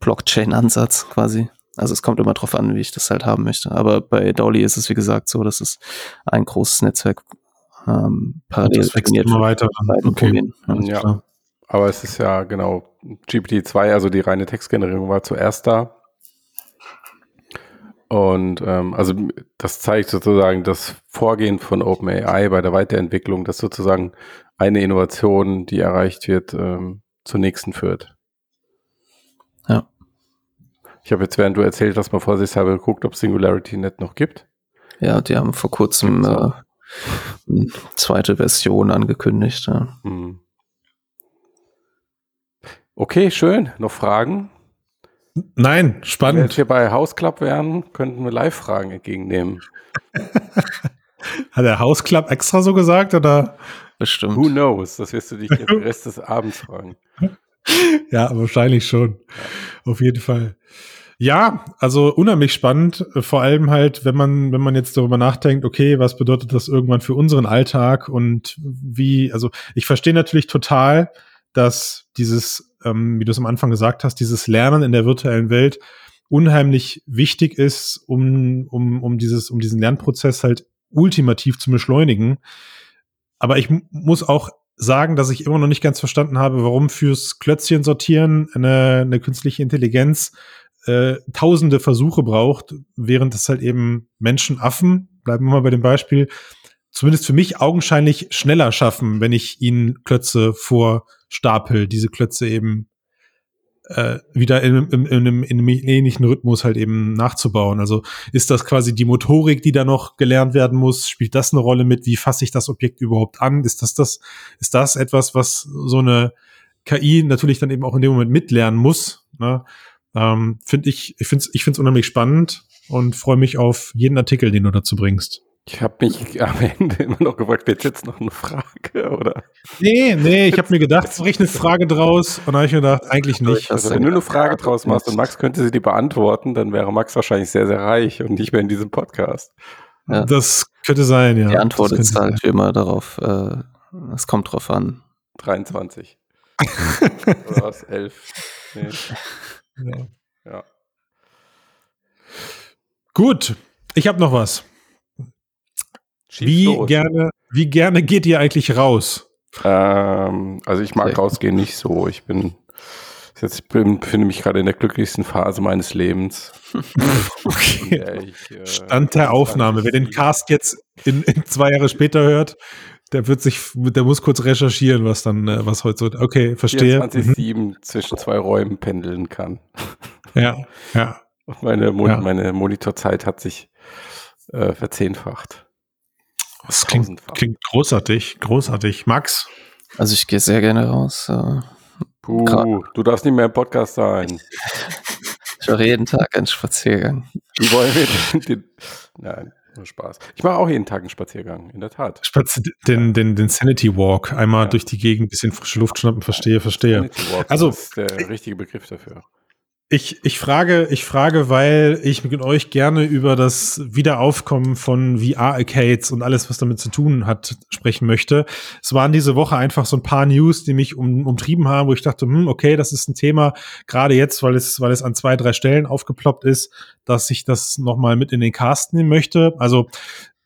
Blockchain-Ansatz quasi. Also es kommt immer drauf an, wie ich das halt haben möchte. Aber bei Dolly ist es wie gesagt so, dass es ein großes Netzwerk ähm, parallel das wächst immer weiter. Okay. Ja, ja. aber es ist ja genau GPT-2, also die reine Textgenerierung war zuerst da. Und ähm, also das zeigt sozusagen das Vorgehen von OpenAI bei der Weiterentwicklung, dass sozusagen eine Innovation, die erreicht wird, ähm, zur nächsten führt. Ja. Ich habe jetzt, während du erzählt hast, mal vorsichtshalber geguckt, ob SingularityNet noch gibt. Ja, die haben vor kurzem äh, zweite Version angekündigt. Ja. Hm. Okay, schön. Noch Fragen? Nein, spannend. Wenn wir bei House Club wären, könnten wir Live-Fragen entgegennehmen. Hat der House Club extra so gesagt oder? Bestimmt. Who knows? Das wirst du dich den Rest des Abends fragen. Ja, wahrscheinlich schon. Ja. Auf jeden Fall. Ja, also unheimlich spannend. Vor allem halt, wenn man, wenn man jetzt darüber nachdenkt, okay, was bedeutet das irgendwann für unseren Alltag und wie, also ich verstehe natürlich total, dass dieses ähm, wie du es am Anfang gesagt hast, dieses Lernen in der virtuellen Welt unheimlich wichtig ist, um, um, um, dieses, um diesen Lernprozess halt ultimativ zu beschleunigen. Aber ich muss auch sagen, dass ich immer noch nicht ganz verstanden habe, warum fürs Klötzchen sortieren eine, eine künstliche Intelligenz äh, tausende Versuche braucht, während es halt eben Menschenaffen, bleiben wir mal bei dem Beispiel, zumindest für mich augenscheinlich schneller schaffen, wenn ich ihnen Klötze vorstapel, diese Klötze eben äh, wieder in, in, in, einem, in einem ähnlichen Rhythmus halt eben nachzubauen. Also ist das quasi die Motorik, die da noch gelernt werden muss? Spielt das eine Rolle mit? Wie fasse ich das Objekt überhaupt an? Ist das das, ist das etwas, was so eine KI natürlich dann eben auch in dem Moment mitlernen muss? Ne? Ähm, finde ich, ich finde es ich find's unheimlich spannend und freue mich auf jeden Artikel, den du dazu bringst. Ich habe mich am Ende immer noch gefragt, wird jetzt noch eine Frage, oder? Nee, nee, ich habe mir gedacht, es ist eine Frage draus und dann habe ich mir gedacht, eigentlich nicht. Also wenn du eine Frage draus machst und Max könnte sie die beantworten, dann wäre Max wahrscheinlich sehr, sehr reich und nicht mehr in diesem Podcast. Ja. Das könnte sein, ja. Die Antwort ist halt wie immer darauf, äh, es kommt drauf an. 23. oder was? 11? Nee. Ja. ja. Gut, ich habe noch was. Wie los. gerne, wie gerne geht ihr eigentlich raus? Ähm, also ich mag rausgehen nicht so. Ich bin jetzt bin, befinde mich gerade in der glücklichsten Phase meines Lebens. okay. Ich, äh, Stand der Aufnahme. Wer den Cast jetzt in, in, zwei Jahre später hört, der wird sich, der muss kurz recherchieren, was dann, äh, was heute so. Okay, verstehe. 24-7 mhm. zwischen zwei Räumen pendeln kann. Ja, ja. meine, Mon ja. meine Monitorzeit hat sich äh, verzehnfacht. Das klingt, klingt großartig, großartig. Max? Also ich gehe sehr gerne raus. Äh, Puh, du darfst nicht mehr im Podcast sein. ich mache jeden Tag einen Spaziergang. Wie wollen wir den, den Nein, nur Spaß. Ich mache auch jeden Tag einen Spaziergang, in der Tat. Spazi den, den, den Sanity Walk, einmal ja. durch die Gegend, bisschen frische Luft schnappen, verstehe, verstehe. Sanity Walk, also, das ist der richtige Begriff dafür. Ich, ich frage, ich frage, weil ich mit euch gerne über das Wiederaufkommen von VR-Arcades und alles, was damit zu tun hat, sprechen möchte. Es waren diese Woche einfach so ein paar News, die mich um, umtrieben haben, wo ich dachte, hm, okay, das ist ein Thema, gerade jetzt, weil es, weil es an zwei, drei Stellen aufgeploppt ist, dass ich das nochmal mit in den Cast nehmen möchte. Also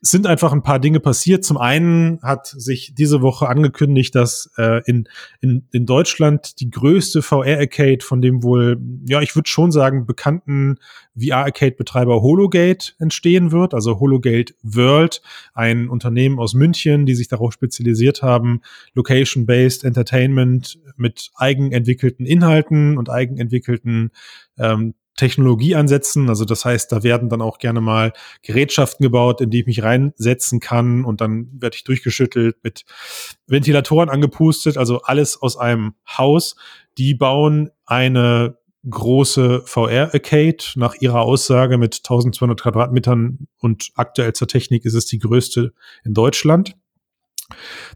sind einfach ein paar Dinge passiert. Zum einen hat sich diese Woche angekündigt, dass äh, in, in, in Deutschland die größte VR-Arcade von dem wohl, ja, ich würde schon sagen, bekannten VR-Arcade-Betreiber Hologate entstehen wird. Also Hologate World, ein Unternehmen aus München, die sich darauf spezialisiert haben, Location-Based Entertainment mit eigenentwickelten Inhalten und eigenentwickelten ähm, Technologieansätzen. Also das heißt, da werden dann auch gerne mal Gerätschaften gebaut, in die ich mich reinsetzen kann und dann werde ich durchgeschüttelt mit Ventilatoren angepustet, also alles aus einem Haus. Die bauen eine große VR-Arcade nach ihrer Aussage mit 1200 Quadratmetern und aktuell zur Technik ist es die größte in Deutschland.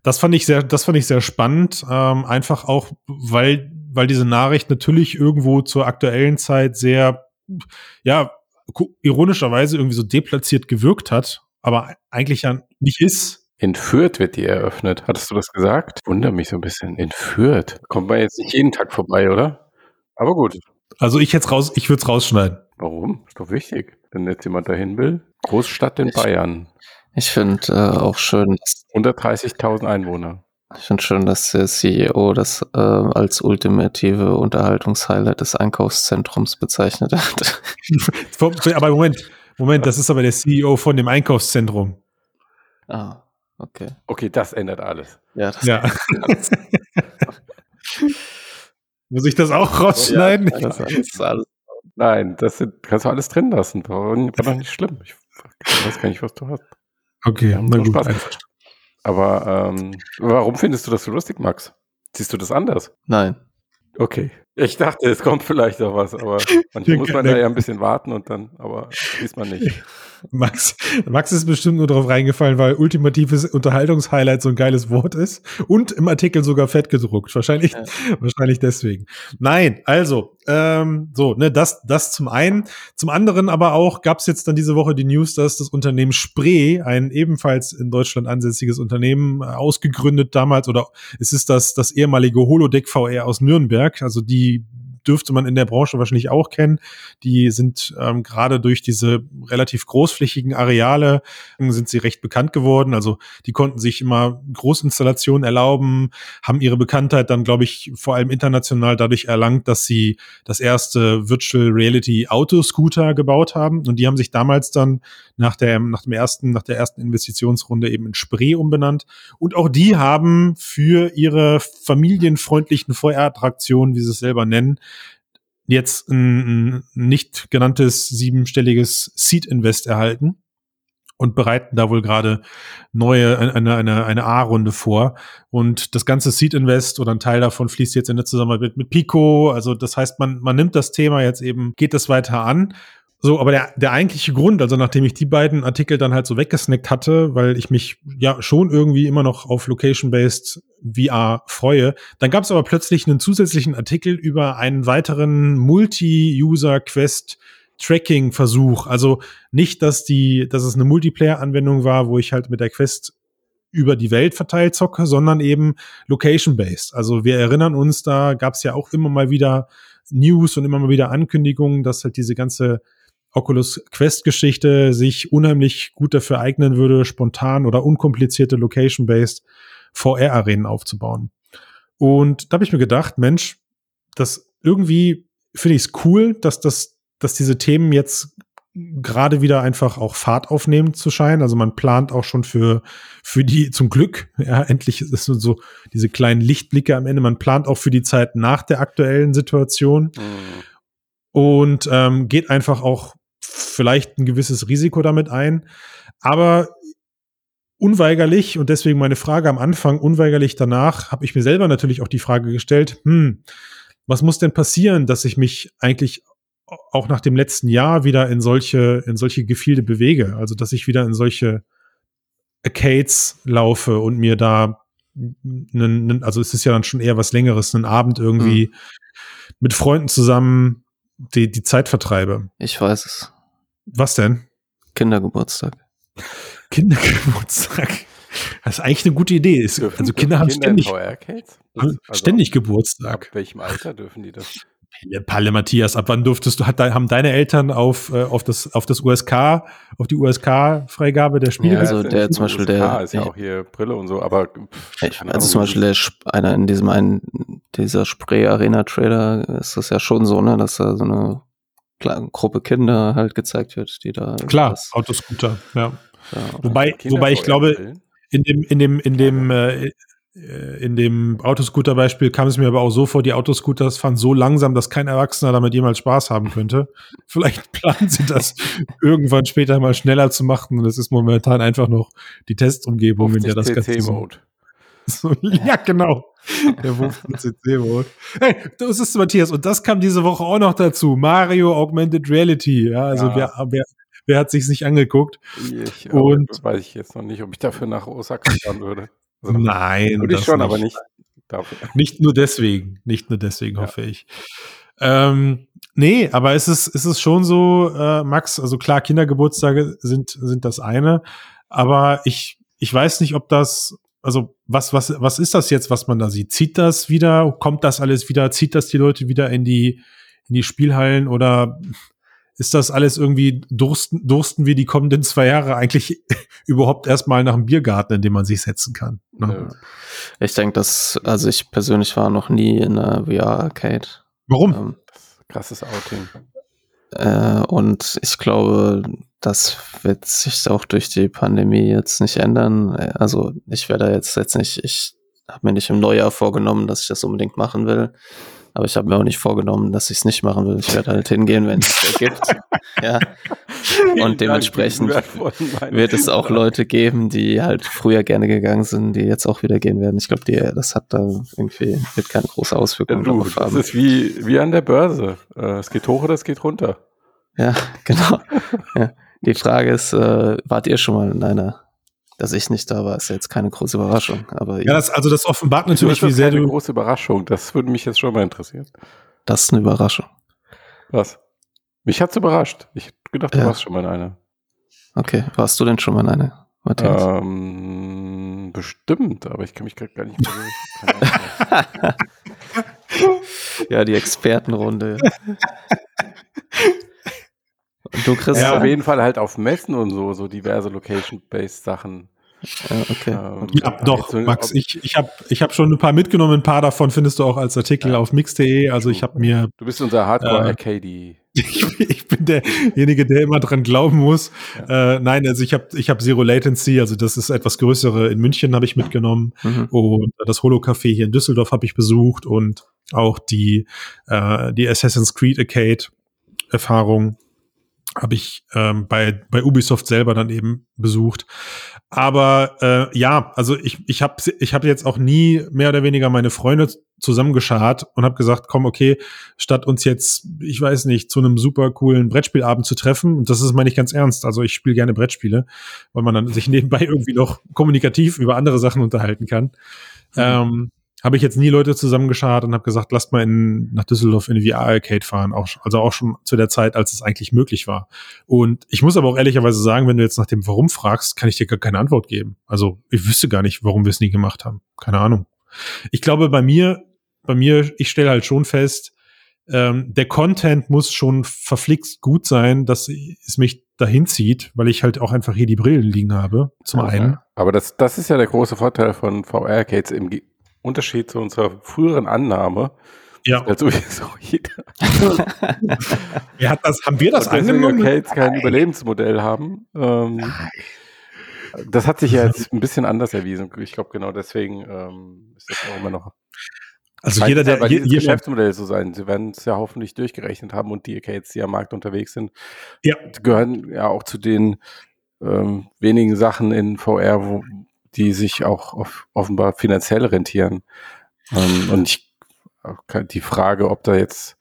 Das fand ich sehr, das fand ich sehr spannend, ähm, einfach auch, weil weil diese Nachricht natürlich irgendwo zur aktuellen Zeit sehr, ja, ironischerweise irgendwie so deplatziert gewirkt hat, aber eigentlich ja nicht ist. Entführt wird die eröffnet. Hattest du das gesagt? Wunder mich so ein bisschen. Entführt. Kommt man jetzt nicht jeden Tag vorbei, oder? Aber gut. Also ich jetzt raus, ich würde es rausschneiden. Warum? Ist doch wichtig. Wenn jetzt jemand dahin will. Großstadt in Bayern. Ich finde äh, auch schön. 130.000 Einwohner. Ich finde schön, dass der CEO das äh, als ultimative Unterhaltungshighlight des Einkaufszentrums bezeichnet hat. aber Moment, Moment, das ist aber der CEO von dem Einkaufszentrum. Ah, okay. Okay, das ändert alles. Ja, das ja. Alles. Muss ich das auch rausschneiden? Ja, das ist alles. Nein, das sind, kannst du alles drin lassen. War doch nicht schlimm. Ich weiß gar nicht, was du hast. Okay, na gut. Spaß. Aber ähm, warum findest du das so lustig, Max? Siehst du das anders? Nein. Okay. Ich dachte, es kommt vielleicht noch was, aber manchmal muss man da ja ein bisschen warten und dann, aber diesmal nicht. Max, Max ist bestimmt nur darauf reingefallen, weil ultimatives Unterhaltungshighlight so ein geiles Wort ist und im Artikel sogar fett gedruckt. Wahrscheinlich, ja. wahrscheinlich deswegen. Nein, also, ähm, so, ne, das, das zum einen. Zum anderen aber auch gab es jetzt dann diese Woche die News, dass das Unternehmen Spree, ein ebenfalls in Deutschland ansässiges Unternehmen, ausgegründet damals, oder es ist das, das ehemalige Holodeck VR aus Nürnberg, also die dürfte man in der Branche wahrscheinlich auch kennen. Die sind ähm, gerade durch diese relativ großflächigen Areale sind sie recht bekannt geworden. Also die konnten sich immer Großinstallationen erlauben, haben ihre Bekanntheit dann, glaube ich, vor allem international dadurch erlangt, dass sie das erste Virtual Reality Autoscooter gebaut haben. Und die haben sich damals dann nach der, nach dem ersten, nach der ersten Investitionsrunde eben in Spree umbenannt. Und auch die haben für ihre familienfreundlichen Feuerattraktionen, wie sie es selber nennen, jetzt ein, ein nicht genanntes siebenstelliges Seed Invest erhalten und bereiten da wohl gerade neue, eine, eine, eine A-Runde vor. Und das ganze Seed Invest oder ein Teil davon fließt jetzt in der Zusammenarbeit mit Pico. Also das heißt, man, man nimmt das Thema jetzt eben, geht das weiter an so, aber der, der eigentliche Grund, also nachdem ich die beiden Artikel dann halt so weggesnackt hatte, weil ich mich ja schon irgendwie immer noch auf Location-Based VR freue, dann gab es aber plötzlich einen zusätzlichen Artikel über einen weiteren Multi-User-Quest Tracking-Versuch. Also nicht, dass die, dass es eine Multiplayer-Anwendung war, wo ich halt mit der Quest über die Welt verteilt zocke, sondern eben location-based. Also wir erinnern uns, da gab es ja auch immer mal wieder News und immer mal wieder Ankündigungen, dass halt diese ganze Oculus Quest-Geschichte sich unheimlich gut dafür eignen würde, spontan oder unkomplizierte Location-based VR-Arenen aufzubauen. Und da habe ich mir gedacht, Mensch, das irgendwie finde ich es cool, dass das, dass diese Themen jetzt gerade wieder einfach auch Fahrt aufnehmen zu scheinen. Also man plant auch schon für, für die, zum Glück, ja, endlich ist es so diese kleinen Lichtblicke am Ende. Man plant auch für die Zeit nach der aktuellen Situation. Mhm. Und ähm, geht einfach auch vielleicht ein gewisses Risiko damit ein. Aber unweigerlich, und deswegen meine Frage am Anfang, unweigerlich danach, habe ich mir selber natürlich auch die Frage gestellt, hm, was muss denn passieren, dass ich mich eigentlich auch nach dem letzten Jahr wieder in solche, in solche Gefilde bewege? Also, dass ich wieder in solche Arcades laufe und mir da einen, also es ist ja dann schon eher was längeres, einen Abend irgendwie mhm. mit Freunden zusammen die, die Zeit vertreibe. Ich weiß es. Was denn? Kindergeburtstag. Kindergeburtstag. Das ist eigentlich eine gute Idee. Ist, also Kinder haben Kinder ständig, also, ständig Geburtstag. Ab welchem Alter dürfen die das? Palle, Matthias, ab wann durftest du, hat, haben deine Eltern auf, äh, auf das, auf das USK, auf die USK-Freigabe der Spiele? Ja, also der zum Beispiel USK der- ist ja auch hier Brille und so, aber Ich, also zum Beispiel der, einer in diesem einen, dieser Spray-Arena-Trailer ist das ja schon so, ne, dass da so eine Gruppe Kinder halt gezeigt wird, die da. Klar, das, Autoscooter, ja. ja, Wobei, wobei ich glaube, in dem, in dem, in dem, äh, äh, in dem Autoscooter-Beispiel kam es mir aber auch so vor, die Autoscooters fahren so langsam, dass kein Erwachsener damit jemals Spaß haben könnte. Vielleicht planen sie das irgendwann später mal schneller zu machen und es ist momentan einfach noch die Testumgebung, in der das 50 Ganze so, CC-Mode. so, ja, genau. Der 15 CC-Mode. Hey, das ist Matthias. Und das kam diese Woche auch noch dazu. Mario Augmented Reality. Ja, also Ja. wer, wer, wer hat sich's nicht angeguckt? Ich, Und- und weiß ich jetzt noch nicht, ob ich dafür nach Osaka fahren würde. Also, Nein. würde ich schon, aber nicht dafür. Nicht nur deswegen, nicht nur deswegen, Ja. hoffe ich. Ähm, nee, aber es ist, es ist schon so, äh, Max, also klar, Kindergeburtstage sind, sind das eine, aber ich, ich weiß nicht, ob das, also was, was, was ist das jetzt, was man da sieht? Zieht das wieder? Kommt das alles wieder? Zieht das die Leute wieder in die, in die Spielhallen oder ist das alles irgendwie, dursten, dursten wir die kommenden zwei Jahre eigentlich überhaupt erstmal nach einem Biergarten, in dem man sich setzen kann? Ne? Nö. ich denke, dass, also ich persönlich war noch nie in einer VR-Arcade. Warum? Ähm, Krasses Outing. Äh, und ich glaube, das wird sich auch durch die Pandemie jetzt nicht ändern. Also ich werde jetzt jetzt nicht, ich habe mir nicht im Neujahr vorgenommen, dass ich das unbedingt machen will. Aber ich habe mir auch nicht vorgenommen, dass ich es nicht machen will. Ich werde halt hingehen, wenn es ergibt. ja. Und dementsprechend wird es auch Leute geben, die halt früher gerne gegangen sind, die jetzt auch wieder gehen werden. Ich glaube, das hat da irgendwie, wird keine große Ja, Auswirkung du, darauf das ist wie, wie an der Börse. Äh, es geht hoch oder es geht runter. Ja, genau. ja. Die Frage ist, äh, wart ihr schon mal in einer? Dass ich nicht da war, ist jetzt keine große Überraschung. Aber Ja, das, also das offenbart natürlich, wie sehr eine du. große Überraschung. Das würde mich jetzt schon mal interessieren. das ist eine Überraschung. Was? Mich hat's überrascht. Ich gedacht, du Ja. warst schon mal in einer. Okay, warst du denn schon mal in einer, Matthias? Ähm, bestimmt, aber ich kann mich gerade gar nicht mehr ja, die Expertenrunde. Und du, Chris? Ja, Ja. auf jeden Fall halt auf Messen und so, so diverse Location-based Sachen. Ja, okay. Ähm, Ja, doch, so- Max, ich, ich habe ich hab schon ein paar mitgenommen. Ein paar davon findest du auch als Artikel Ja. auf mix.de. Also ich habe mir, Du bist unser Äh, Hardcore-Arcade. ich, ich bin derjenige, der immer dran glauben muss. Äh, nein, also ich habe ich hab Zero Latency, also das ist etwas größere in München habe ich mitgenommen. Mhm. Und das Holo-Café hier in Düsseldorf habe ich besucht und auch die, äh, die Assassin's Creed Arcade Erfahrung habe ich ähm, bei, bei Ubisoft selber dann eben besucht. Aber äh, ja, also ich, ich habe ich hab jetzt auch nie mehr oder weniger meine Freunde zusammengeschart und habe gesagt, komm, okay, statt uns jetzt, ich weiß nicht, zu einem super coolen Brettspielabend zu treffen, und das ist meine ich ganz ernst, also ich spiele gerne Brettspiele, weil man dann sich nebenbei irgendwie noch kommunikativ über andere Sachen unterhalten kann. Ähm, habe ich jetzt nie Leute zusammengeschart und habe gesagt, lasst mal in, nach Düsseldorf in eine VR-Arcade fahren. Auch, also auch schon zu der Zeit, als es eigentlich möglich war. Und ich muss aber auch ehrlicherweise sagen, wenn du jetzt nach dem Warum fragst, kann ich dir gar keine Antwort geben. Also ich wüsste gar nicht, warum wir es nie gemacht haben. Keine Ahnung. Ich glaube, bei mir, bei mir, ich stelle halt schon fest, ähm, der Content muss schon verflixt gut sein, dass es mich dahin zieht, weil ich halt auch einfach hier die Brillen liegen habe. Zum Ja, einen. Aber das, das ist ja der große Vorteil von VR-Arcades im Unterschied zu unserer früheren Annahme. Ja. dass sowieso jeder Wer hat das, haben wir das angenommen? Arcades kein Überlebensmodell haben. Ähm, das hat sich ja jetzt ein bisschen anders erwiesen. Ich glaube, genau deswegen ähm, ist das auch immer noch. Also jeder, der bei je, je, Geschäftsmodell so sein. Sie werden es ja hoffentlich durchgerechnet haben und die Arcades, die am Markt unterwegs sind, Ja. gehören ja auch zu den ähm, wenigen Sachen in VR, wo, die sich auch off offenbar finanziell rentieren. Ähm, und ich die Frage, ob da jetzt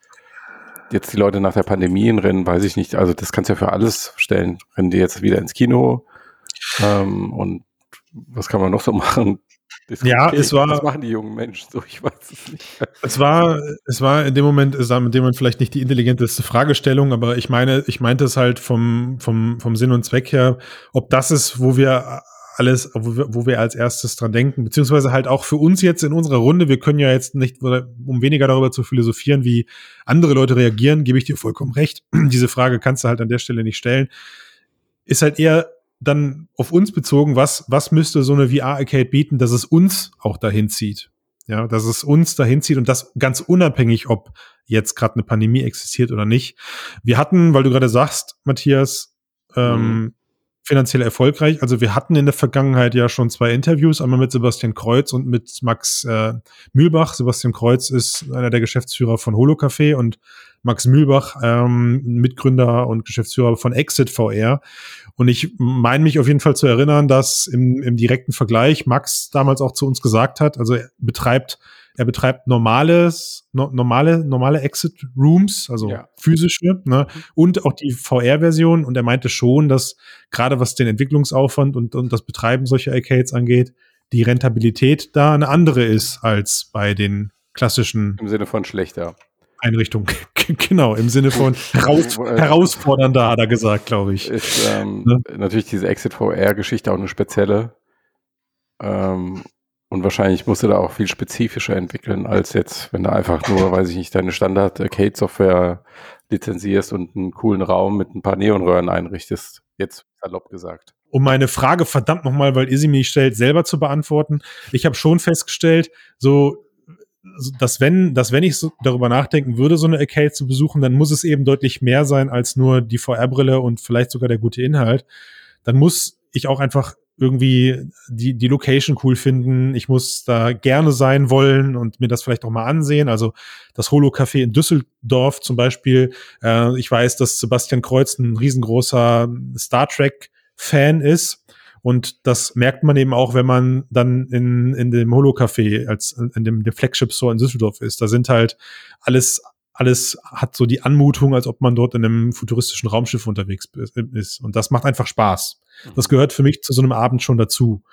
jetzt die Leute nach der Pandemie rennen, weiß ich nicht. Also das kannst du ja für alles stellen. Rennen die jetzt wieder ins Kino? Ähm, und was kann man noch so machen? Ja, Okay, es war- Was machen die jungen Menschen so? Ich weiß es nicht. Es war, es war in dem Moment, es war in dem Moment vielleicht nicht die intelligenteste Fragestellung, aber ich meine, ich meinte es halt vom, vom, vom Sinn und Zweck her, ob das ist, wo wir alles, wo wir, wo wir als erstes dran denken, beziehungsweise halt auch für uns jetzt in unserer Runde, wir können ja jetzt nicht, um weniger darüber zu philosophieren, wie andere Leute reagieren, gebe ich dir vollkommen recht. Diese Frage kannst du halt an der Stelle nicht stellen. Ist halt eher dann auf uns bezogen, was, was müsste so eine VR-Arcade bieten, dass es uns auch dahin zieht? Ja, dass es uns dahin zieht und das ganz unabhängig, ob jetzt gerade eine Pandemie existiert oder nicht. Wir hatten, weil du gerade sagst, Matthias, ähm, mhm finanziell erfolgreich. Also wir hatten in der Vergangenheit ja schon zwei Interviews, einmal mit Sebastian Kreuz und mit Max äh, Mühlbach. Sebastian Kreuz ist einer der Geschäftsführer von Holocafé und Max Mühlbach, ähm, Mitgründer und Geschäftsführer von Exit VR. Und ich meine mich auf jeden Fall zu erinnern, dass im, im direkten Vergleich Max damals auch zu uns gesagt hat, also er betreibt er betreibt normales, no, normale, normale Exit Rooms, also ja. physische, ne? Mhm. und auch die VR-Version. Und er meinte schon, dass gerade was den Entwicklungsaufwand und, und das Betreiben solcher Arcades angeht, die Rentabilithat da eine andere ist als bei den klassischen. Im Sinne von schlechter. Einrichtung. genau, im Sinne von heraus, äh, herausfordernder, hat er gesagt, glaube ich. Ist ähm, ne? natürlich diese Exit VR-Geschichte auch eine spezielle. Ähm, und wahrscheinlich musst du da auch viel spezifischer entwickeln, als jetzt, wenn du einfach nur, weiß ich nicht, deine Standard-Arcade-Software lizenzierst und einen coolen Raum mit ein paar Neonröhren einrichtest. Jetzt salopp gesagt. Um meine Frage verdammt nochmal, weil ihr sie mir stellt, selber zu beantworten. Ich habe schon festgestellt, so dass wenn, dass wenn ich so darüber nachdenken würde, so eine Arcade zu besuchen, dann muss es eben deutlich mehr sein als nur die VR-Brille und vielleicht sogar der gute Inhalt. Dann muss ich auch einfach irgendwie die, die Location cool finden. Ich muss da gerne sein wollen und mir das vielleicht auch mal ansehen. Also das Holo-Café in Düsseldorf zum Beispiel. Äh, ich weiß, dass Sebastian Kreuz ein riesengroßer Star Trek-Fan ist. Und das merkt man eben auch, wenn man dann in, in dem Holo-Café als in dem, dem Flagship-Store in Düsseldorf ist. Da sind halt alles alles hat so die Anmutung, als ob man dort in einem futuristischen Raumschiff unterwegs ist. Und das macht einfach Spaß. Das gehört für mich zu so einem Abend schon dazu.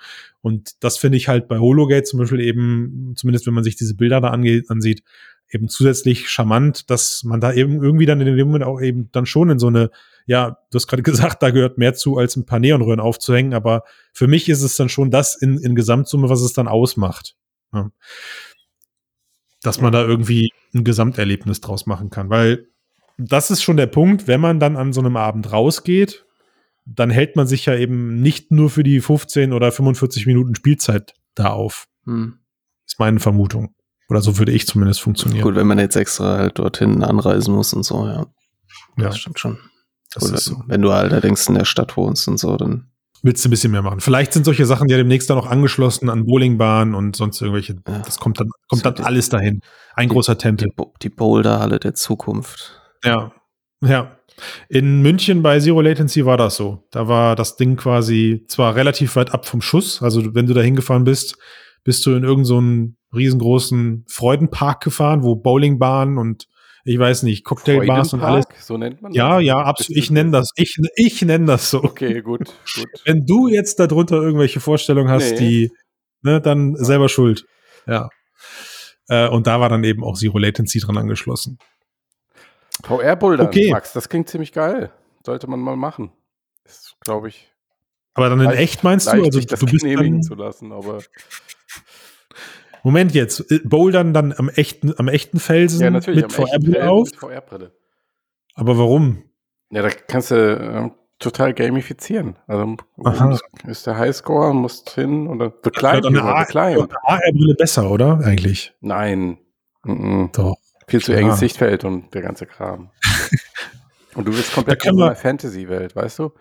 Und das finde ich halt bei Hologate zum Beispiel eben, zumindest wenn man sich diese Bilder da angeht, ansieht, eben zusätzlich charmant, dass man da eben irgendwie dann in dem Moment auch eben dann schon in so eine, ja, du hast gerade gesagt, da gehört mehr zu, als ein paar Neonröhren aufzuhängen, aber für mich ist es dann schon das in, in Gesamtsumme, was es dann ausmacht. Ja. Dass man da irgendwie ein Gesamterlebnis draus machen kann. Weil das ist schon der Punkt, wenn man dann an so einem Abend rausgeht, dann hält man sich ja eben nicht nur für die 15 oder 45 Minuten Spielzeit da auf. Hm. Ist meine Vermutung. Oder so würde ich zumindest funktionieren. Gut, wenn man jetzt extra halt dorthin anreisen muss und so, ja. Ja. Das stimmt schon. Das Oder so. Wenn du allerdings in der Stadt wohnst und so, dann willst du ein bisschen mehr machen. Vielleicht sind solche Sachen ja demnächst dann auch angeschlossen an Bowlingbahnen und sonst irgendwelche. Ja. Das kommt dann, kommt dann alles dahin. Ein die, großer Tempel. Die, die Boulderhalle der Zukunft. Ja, ja. In München bei Zero Latency war das so. Da war das Ding quasi zwar relativ weit ab vom Schuss. Also wenn du da hingefahren bist, bist du in irgendeinen so riesengroßen Freudenpark gefahren, wo Bowlingbahnen und ich weiß nicht, Cocktailbars und alles. So nennt man das? Ja, ja, absolut. Ich nenne das, ich, ich nenne das so. Okay, gut, gut. Wenn du jetzt darunter irgendwelche Vorstellungen hast, nee. die, ne, dann ja. selber schuld. Ja. Äh, und da war dann eben auch Zero Latency dran angeschlossen. VR-Boulder, okay. Max, das klingt ziemlich geil. Sollte man mal machen. Das glaube ich. Aber dann in echt meinst du? Also du bist dann, zu lassen, aber Moment jetzt, äh, Bouldern dann am echten, am echten Felsen ja, natürlich, mit VR-Brille auf? Mit VR-Brille. Aber warum? Ja, da kannst du äh, total gamifizieren. Also Aha. ist der Highscore, musst hin und dann The Climb. Eine AR-Brille besser, oder? Eigentlich. Nein. Mhm. Doch. Viel zu enges Sichtfeld und der ganze Kram. und du bist komplett in einer Fantasy-Welt, weißt du?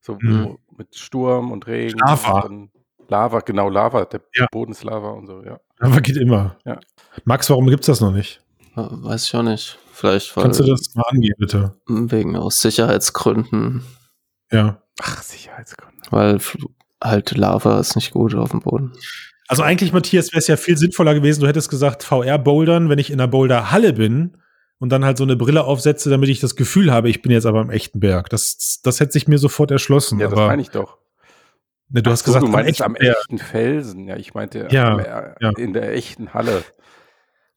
So mhm. mit Sturm und Regen. Lava. Und Lava, genau, Lava. Der ja. Boden ist Lava und so, ja. Aber geht immer. Ja. Max, warum gibt es das noch nicht? Weiß ich auch nicht. Vielleicht weil Kannst du das mal angehen, bitte? Wegen aus Sicherheitsgründen. Ja. Ach, Sicherheitsgründe. Weil halt Lava ist nicht gut auf dem Boden. Also eigentlich, Matthias, wäre es ja viel sinnvoller gewesen, du hättest gesagt, VR-Bouldern, wenn ich in der Boulder-Halle bin und dann halt so eine Brille aufsetze, damit ich das Gefühl habe, ich bin jetzt aber im echten Berg. Das, das hätte sich mir sofort erschlossen. Ja, das meine ich doch. Ne, du Ach hast so, gesagt, du meinst am echten Felsen. Ja, ich meinte ja, am, äh, ja. in der echten Halle.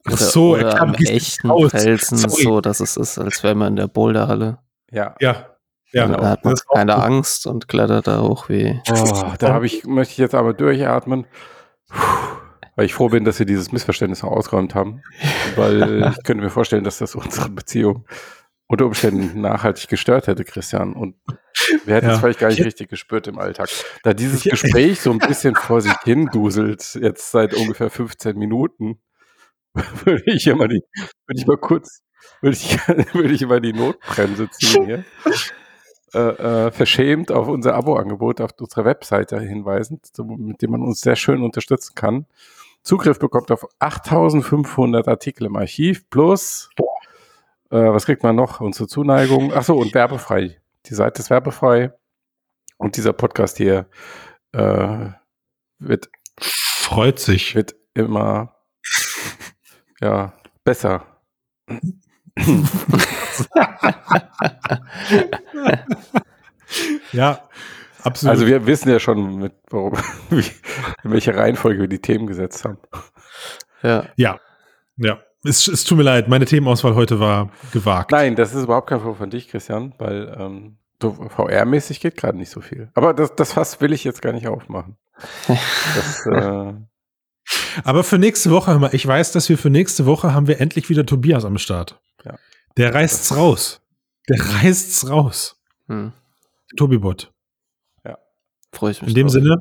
Ach so, oder am echten Felsen, so dass es ist, als wäre man in der Boulderhalle. Ja. Ja. Ja, da hat man keine gut. Angst und klettert da hoch wie. Oh, da habe ich, möchte ich jetzt aber durchatmen. Puh, Weil ich froh bin, dass wir dieses Missverständnis noch ausgeräumt haben. Weil ich könnte mir vorstellen, dass das unsere Beziehung unter Umständen nachhaltig gestört hätte, Christian. Und wir hätten es Ja. vielleicht gar nicht Ich- richtig gespürt im Alltag. Da dieses Gespräch so ein bisschen vor sich hin duselt, jetzt seit ungefähr 15 Minuten, würde ich immer die, würde ich mal kurz, würde ich, würde ich immer die Notbremse ziehen hier. Äh, äh, verschämt auf unser Abo-Angebot auf unserer Webseite hinweisen, mit dem man uns sehr schön unterstützen kann. Zugriff bekommt auf 8500 Artikel im Archiv plus, äh, was kriegt man noch? Unsere Zuneigung. Achso, und werbefrei. Die Seite ist werbefrei. Und dieser Podcast hier äh, wird, Freut sich. wird immer ja, besser. Ja, absolut. Also wir wissen ja schon, mit, warum, wie, in welcher Reihenfolge wir die Themen gesetzt haben. Ja. ja, ja. Es, es tut mir leid, meine Themenauswahl heute war gewagt. Nein, das ist überhaupt kein Vorwurf von dich, Christian, weil ähm, so VR-mäßig geht gerade nicht so viel. Aber das, das Fass will ich jetzt gar nicht aufmachen. Das, äh, Aber für nächste Woche, hör mal, ich weiß, dass wir für nächste Woche haben wir endlich wieder Tobias am Start. Ja. Der reißt's raus. Der reißt's raus. Hm. Tobibot. Freue ich mich. In dem drauf. Sinne,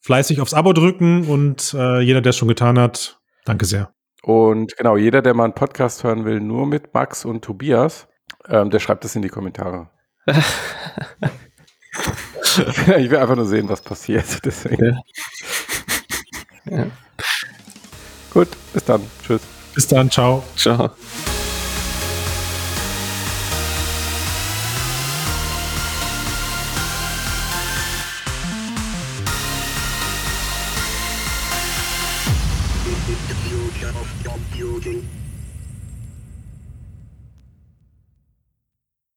fleißig aufs Abo drücken und äh, jeder, der es schon getan hat, danke sehr. Und genau, jeder, der mal einen Podcast hören will, nur mit Max und Tobias, ähm, der schreibt es in die Kommentare. ich will einfach nur sehen, was passiert. Deswegen. Ja. Gut, bis dann. Tschüss. Bis dann, ciao. Ciao.